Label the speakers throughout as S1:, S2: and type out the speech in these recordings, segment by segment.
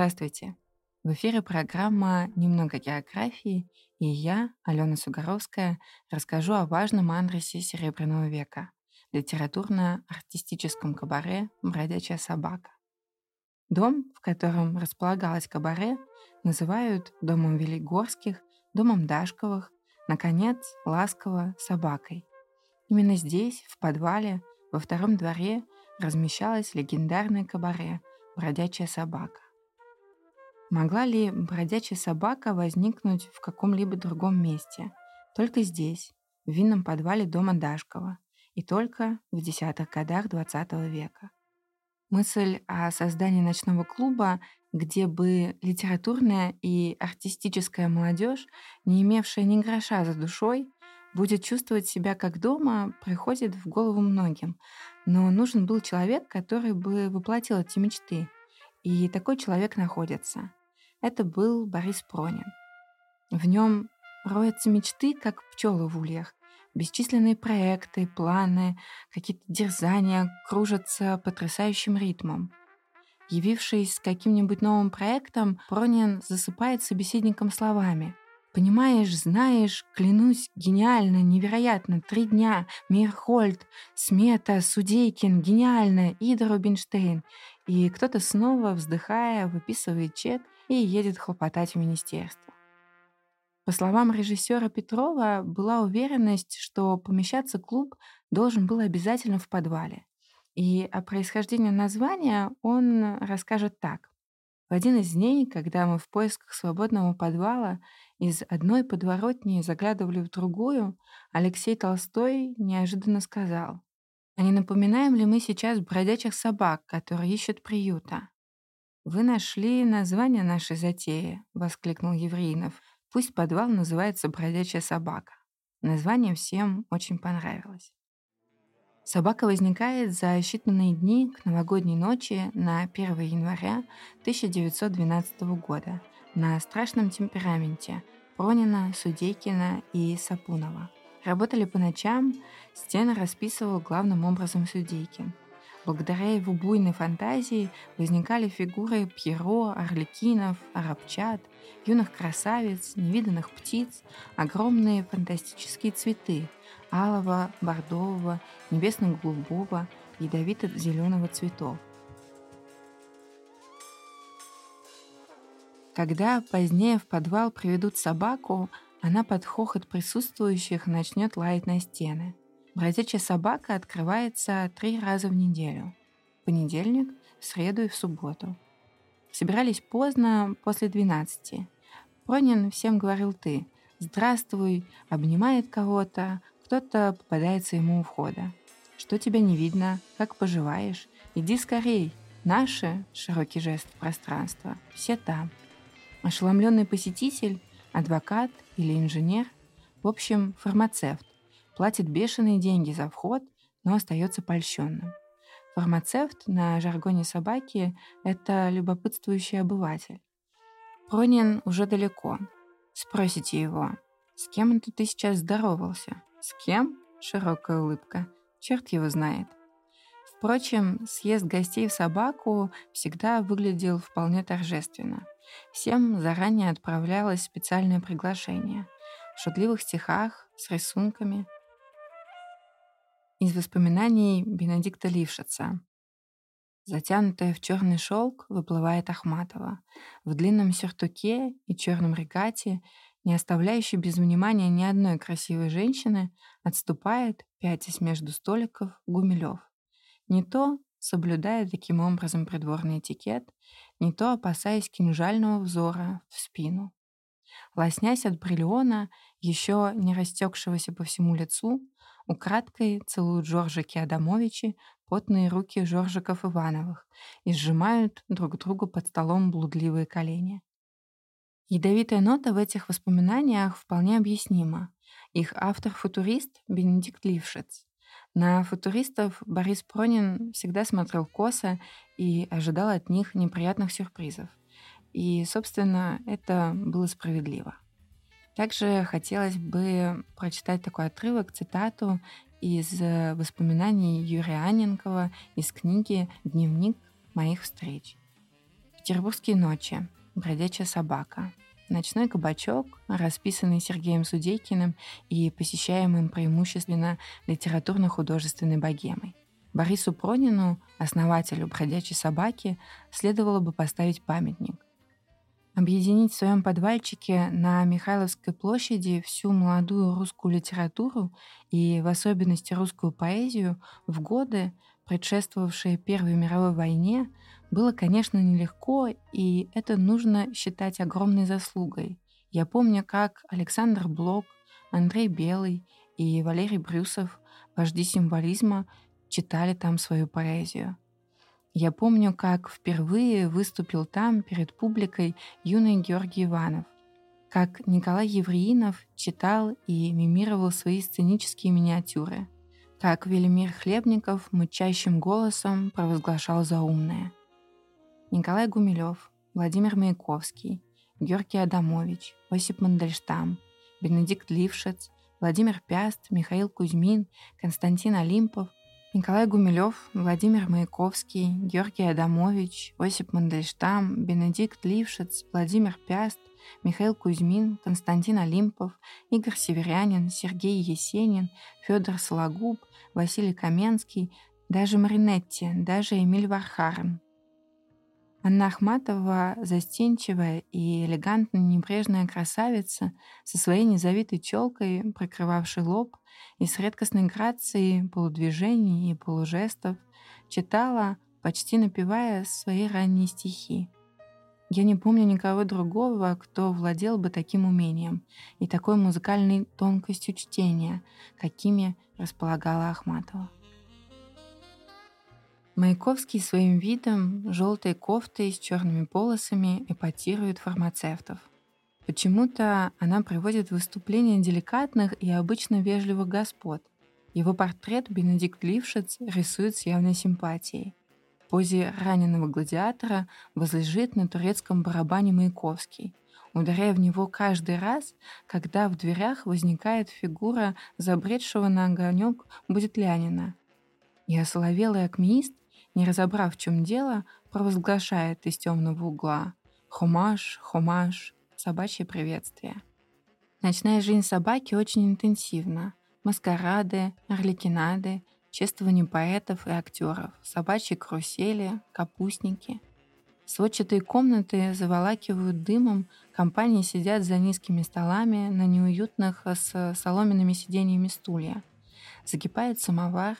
S1: Здравствуйте! В эфире программа «Немного географии» и я, Алена Сугаровская, расскажу о важном адресе Серебряного века – литературно-артистическом кабаре «Бродячая собака». Дом, в котором располагалось кабаре, называют домом Велигорских, домом Дашковых, наконец, ласково собакой. Именно здесь, в подвале, во втором дворе, размещалось легендарное кабаре «Бродячая собака». Могла ли бродячая собака возникнуть в каком-либо другом месте? Только здесь, в винном подвале дома Дашкова, и только в десятых годах XX века. Мысль о создании ночного клуба, где бы литературная и артистическая молодежь, не имевшая ни гроша за душой, будет чувствовать себя как дома, приходит в голову многим. Но нужен был человек, который бы воплотил эти мечты. И такой человек находится. Это был Борис Пронин. В нем роются мечты, как пчелы в ульях. Бесчисленные проекты, планы, какие-то дерзания кружатся потрясающим ритмом. Явившись с каким-нибудь новым проектом, Пронин засыпает собеседником словами. «Понимаешь, знаешь, клянусь, гениально, невероятно, три дня, Мирхольд, Смета, Судейкин, гениально, Ида Рубинштейн». И кто-то снова, вздыхая, выписывает чек и едет хлопотать в министерство. По словам режиссера Петрова, была уверенность, что помещаться клуб должен был обязательно в подвале. И о происхождении названия он расскажет так. В один из дней, когда мы в поисках свободного подвала из одной подворотни заглядывали в другую, Алексей Толстой неожиданно сказал, «А не напоминаем ли мы сейчас бродячих собак, которые ищут приюта?» «Вы нашли название нашей затеи», — воскликнул Евреинов. «Пусть подвал называется «Бродячая собака». Название всем очень понравилось. Собака возникает за считанные дни к новогодней ночи на 1 января 1912 года на страшном темпераменте Пронина, Судейкина и Сапунова. Работали по ночам, стены расписывал главным образом Судейкин. Благодаря его буйной фантазии возникали фигуры Пьеро, Орликинов, Арабчат, юных красавиц, невиданных птиц, огромные фантастические цветы – алого, бордового, небесно-голубого, ядовито-зеленого цветов. Когда позднее в подвал приведут собаку, она под хохот присутствующих начнет лаять на стены – Бродячая собака открывается три раза в неделю. В понедельник, в среду и в субботу. Собирались поздно, после 12. Пронин всем говорил «ты». «Здравствуй», обнимает кого-то, кто-то попадается ему у входа. «Что тебя не видно? Как поживаешь? Иди скорей!» Наши, широкий жест в все там. Ошеломленный посетитель, адвокат или инженер, в общем, фармацевт, платит бешеные деньги за вход, но остается польщенным. Фармацевт на жаргоне собаки – это любопытствующий обыватель. Пронин уже далеко. Спросите его, с кем это ты сейчас здоровался? С кем? Широкая улыбка. Черт его знает. Впрочем, съезд гостей в собаку всегда выглядел вполне торжественно. Всем заранее отправлялось специальное приглашение. В шутливых стихах, с рисунками – из воспоминаний Бенедикта Лившица. Затянутая в черный шелк выплывает Ахматова. В длинном сюртуке и черном регате, не оставляющей без внимания ни одной красивой женщины, отступает, пятясь между столиков, Гумилев. Не то соблюдая таким образом придворный этикет, не то опасаясь кинжального взора в спину. Лоснясь от бриллиона, еще не растекшегося по всему лицу, Украдкой целуют Жоржики Адамовичи потные руки Жоржиков Ивановых и сжимают друг другу под столом блудливые колени. Ядовитая нота в этих воспоминаниях вполне объяснима. Их автор-футурист Бенедикт Лившиц. На футуристов Борис Пронин всегда смотрел косо и ожидал от них неприятных сюрпризов. И, собственно, это было справедливо. Также хотелось бы прочитать такой отрывок, цитату из э, воспоминаний Юрия Анненкова из книги «Дневник моих встреч». Петербургские ночи. Бродячая собака. Ночной кабачок, расписанный Сергеем Судейкиным и посещаемым преимущественно литературно-художественной богемой. Борису Пронину, основателю «Бродячей собаки», следовало бы поставить памятник. Объединить в своем подвальчике на Михайловской площади всю молодую русскую литературу и в особенности русскую поэзию в годы, предшествовавшие Первой мировой войне, было, конечно, нелегко, и это нужно считать огромной заслугой. Я помню, как Александр Блок, Андрей Белый и Валерий Брюсов, вожди символизма, читали там свою поэзию. Я помню, как впервые выступил там перед публикой юный Георгий Иванов, как Николай Евреинов читал и мимировал свои сценические миниатюры, как Велимир Хлебников мычащим голосом провозглашал заумное – Николай Гумилев, Владимир Маяковский, Георгий Адамович, Осип Мандельштам, Бенедикт Лившец, Владимир Пяст, Михаил Кузьмин, Константин Олимпов, Николай Гумилев, Владимир Маяковский, Георгий Адамович, Осип Мандельштам, Бенедикт Лившец, Владимир Пяст, Михаил Кузьмин, Константин Олимпов, Игорь Северянин, Сергей Есенин, Федор Сологуб, Василий Каменский, даже Маринетти, даже Эмиль Вархарен, Анна Ахматова — застенчивая и элегантно небрежная красавица со своей незавитой челкой, прикрывавшей лоб, и с редкостной грацией полудвижений и полужестов читала, почти напевая свои ранние стихи. Я не помню никого другого, кто владел бы таким умением и такой музыкальной тонкостью чтения, какими располагала Ахматова. Маяковский своим видом, желтой кофтой с черными полосами эпатирует фармацевтов. Почему-то она приводит выступления деликатных и обычно вежливых господ. Его портрет Бенедикт Лившиц рисует с явной симпатией. В позе раненого гладиатора возлежит на турецком барабане Маяковский, ударяя в него каждый раз, когда в дверях возникает фигура забредшего на огонек будет Лянина. И осоловелый акмеист не разобрав, в чем дело, провозглашает из темного угла «Хумаш, хумаш, собачье приветствие». Ночная жизнь собаки очень интенсивна. Маскарады, орликинады, чествование поэтов и актеров, собачьи карусели, капустники. Сводчатые комнаты заволакивают дымом, компании сидят за низкими столами на неуютных с соломенными сиденьями стулья. Закипает самовар,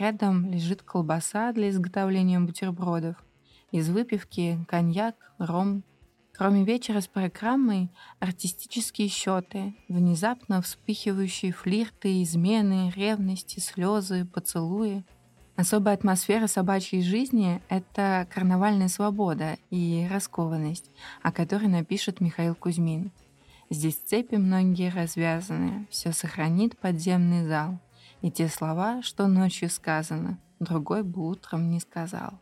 S1: Рядом лежит колбаса для изготовления бутербродов. Из выпивки коньяк, ром. Кроме вечера с программой, артистические счеты, внезапно вспыхивающие флирты, измены, ревности, слезы, поцелуи. Особая атмосфера собачьей жизни — это карнавальная свобода и раскованность, о которой напишет Михаил Кузьмин. Здесь цепи многие развязаны, все сохранит подземный зал — и те слова, что ночью сказано, другой бы утром не сказал.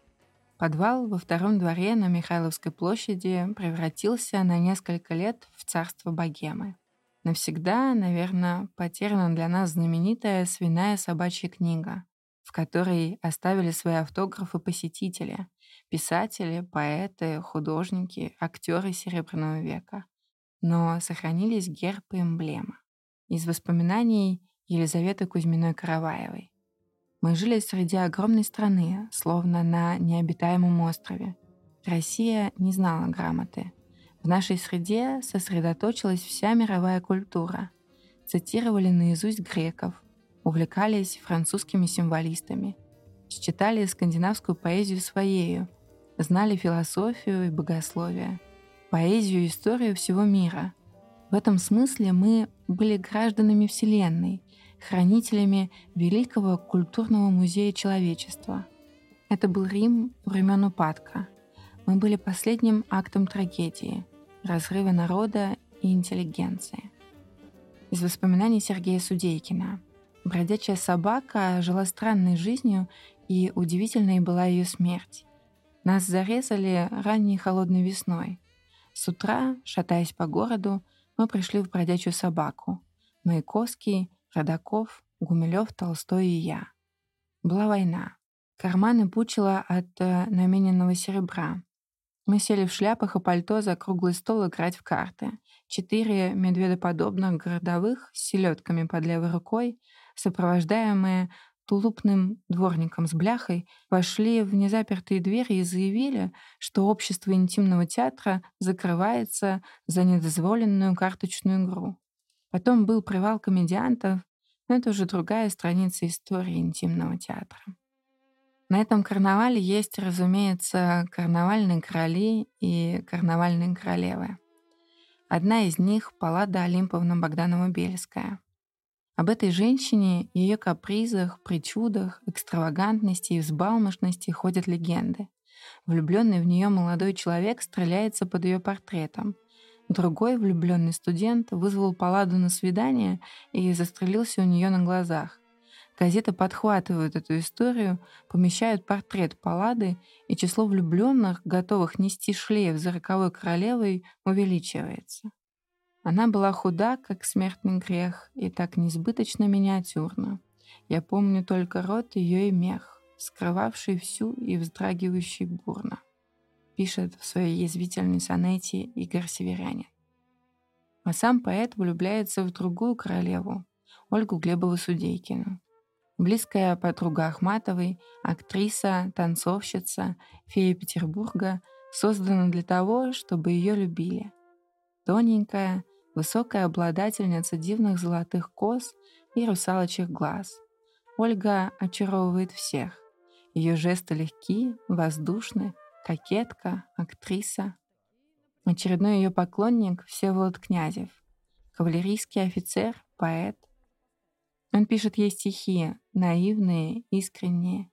S1: Подвал во втором дворе на Михайловской площади превратился на несколько лет в царство богемы. Навсегда, наверное, потеряна для нас знаменитая свиная собачья книга, в которой оставили свои автографы посетители, писатели, поэты, художники, актеры Серебряного века. Но сохранились герб и эмблема. Из воспоминаний Елизаветы Кузьминой-Караваевой. Мы жили среди огромной страны, словно на необитаемом острове. Россия не знала грамоты. В нашей среде сосредоточилась вся мировая культура. Цитировали наизусть греков, увлекались французскими символистами, считали скандинавскую поэзию своею, знали философию и богословие, поэзию и историю всего мира. В этом смысле мы были гражданами Вселенной, хранителями Великого культурного музея человечества. Это был Рим времен упадка. Мы были последним актом трагедии, разрыва народа и интеллигенции. Из воспоминаний Сергея Судейкина. Бродячая собака жила странной жизнью, и удивительной была ее смерть. Нас зарезали ранней холодной весной. С утра, шатаясь по городу, мы пришли в бродячую собаку. Маяковский Родаков, Гумилев, Толстой и я. Была война. Карманы пучила от э, намененного серебра. Мы сели в шляпах и пальто за круглый стол играть в карты. Четыре медведоподобных городовых с селедками под левой рукой, сопровождаемые тулупным дворником с бляхой, вошли в незапертые двери и заявили, что общество интимного театра закрывается за недозволенную карточную игру. Потом был привал комедиантов, но это уже другая страница истории интимного театра. На этом карнавале есть, разумеется, карнавальные короли и карнавальные королевы. Одна из них — Паллада Олимповна Богданова-Бельская. Об этой женщине, ее капризах, причудах, экстравагантности и взбалмошности ходят легенды. Влюбленный в нее молодой человек стреляется под ее портретом. Другой влюбленный студент вызвал Палладу на свидание и застрелился у нее на глазах. Газеты подхватывают эту историю, помещают портрет Паллады, и число влюбленных, готовых нести шлейф за роковой королевой, увеличивается. Она была худа, как смертный грех, и так несбыточно миниатюрна. Я помню только рот ее и мех, скрывавший всю и вздрагивающий бурно. Пишет в своей язвительной сонете Игорь Северянин. А сам поэт влюбляется в другую королеву, Ольгу Глебову-Судейкину, Близкая подруга Ахматовой, актриса, танцовщица, фея Петербурга, создана для того, чтобы ее любили. Тоненькая, высокая обладательница дивных золотых кос и русалочьих глаз. Ольга очаровывает всех. Ее жесты легки, воздушны, кокетка, актриса. Очередной ее поклонник — Всеволод Князев. Кавалерийский офицер, поэт, он пишет ей стихи, наивные, искренние.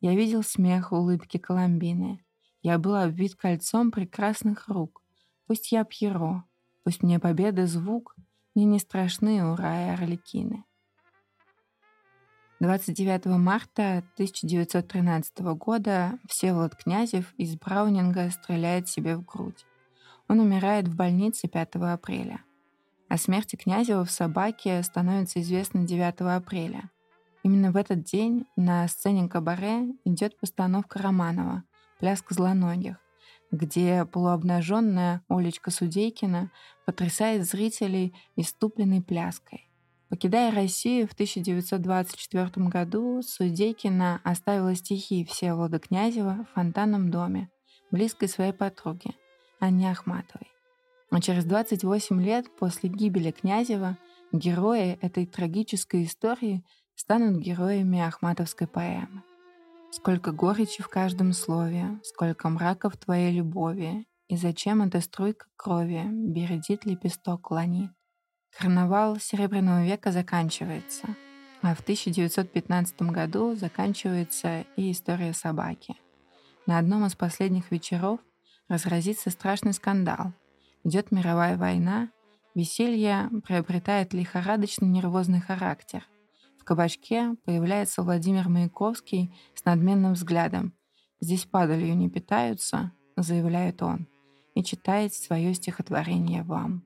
S1: Я видел смех, улыбки Коломбины. Я был обвит кольцом прекрасных рук. Пусть я Пьеро, пусть мне победы звук, мне не страшны ура и орликины. 29 марта 1913 года Всеволод Князев из Браунинга стреляет себе в грудь. Он умирает в больнице 5 апреля. О смерти Князева в «Собаке» становится известно 9 апреля. Именно в этот день на сцене кабаре идет постановка Романова «Пляска злоногих», где полуобнаженная Олечка Судейкина потрясает зрителей иступленной пляской. Покидая Россию в 1924 году, Судейкина оставила стихи Всеволода Князева в фонтанном доме, близкой своей подруге, Анне Ахматовой. А через 28 лет после гибели Князева герои этой трагической истории станут героями Ахматовской поэмы. Сколько горечи в каждом слове, сколько мрака в твоей любови, и зачем эта струйка крови бередит лепесток ланит. Карнавал Серебряного века заканчивается, а в 1915 году заканчивается и история собаки. На одном из последних вечеров разразится страшный скандал — Идет мировая война, веселье приобретает лихорадочный нервозный характер. Кабачке появляется Владимир Маяковский с надменным взглядом. «Здесь падалью не питаются», — заявляет он, и читает свое стихотворение вам.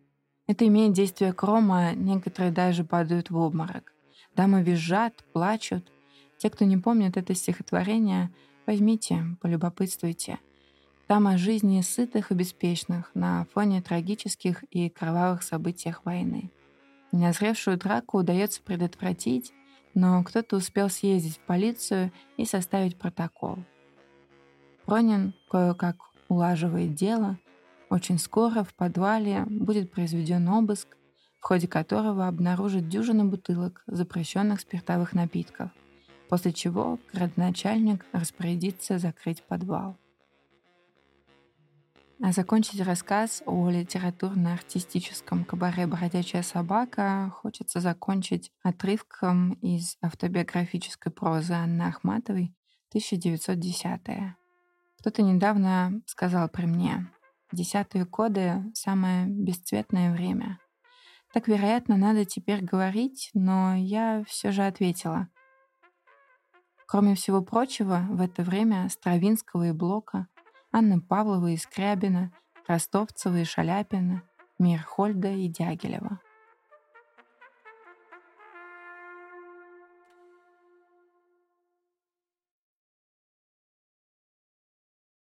S1: Это имеет действие крома, некоторые даже падают в обморок. Дамы визжат, плачут. Те, кто не помнит это стихотворение, возьмите, полюбопытствуйте — там о жизни сытых и беспечных на фоне трагических и кровавых событиях войны. Неозревшую драку удается предотвратить, но кто-то успел съездить в полицию и составить протокол. Пронин кое-как улаживает дело. Очень скоро в подвале будет произведен обыск, в ходе которого обнаружат дюжину бутылок запрещенных спиртовых напитков, после чего градоначальник распорядится закрыть подвал. А закончить рассказ о литературно-артистическом кабаре «Бродячая собака» хочется закончить отрывком из автобиографической прозы Анны Ахматовой 1910 Кто-то недавно сказал при мне, десятые годы — самое бесцветное время. Так, вероятно, надо теперь говорить, но я все же ответила. Кроме всего прочего, в это время Стравинского и Блока Анны Павловой и Скрябина, Ростовцева и Шаляпина, Мирхольда и Дягилева.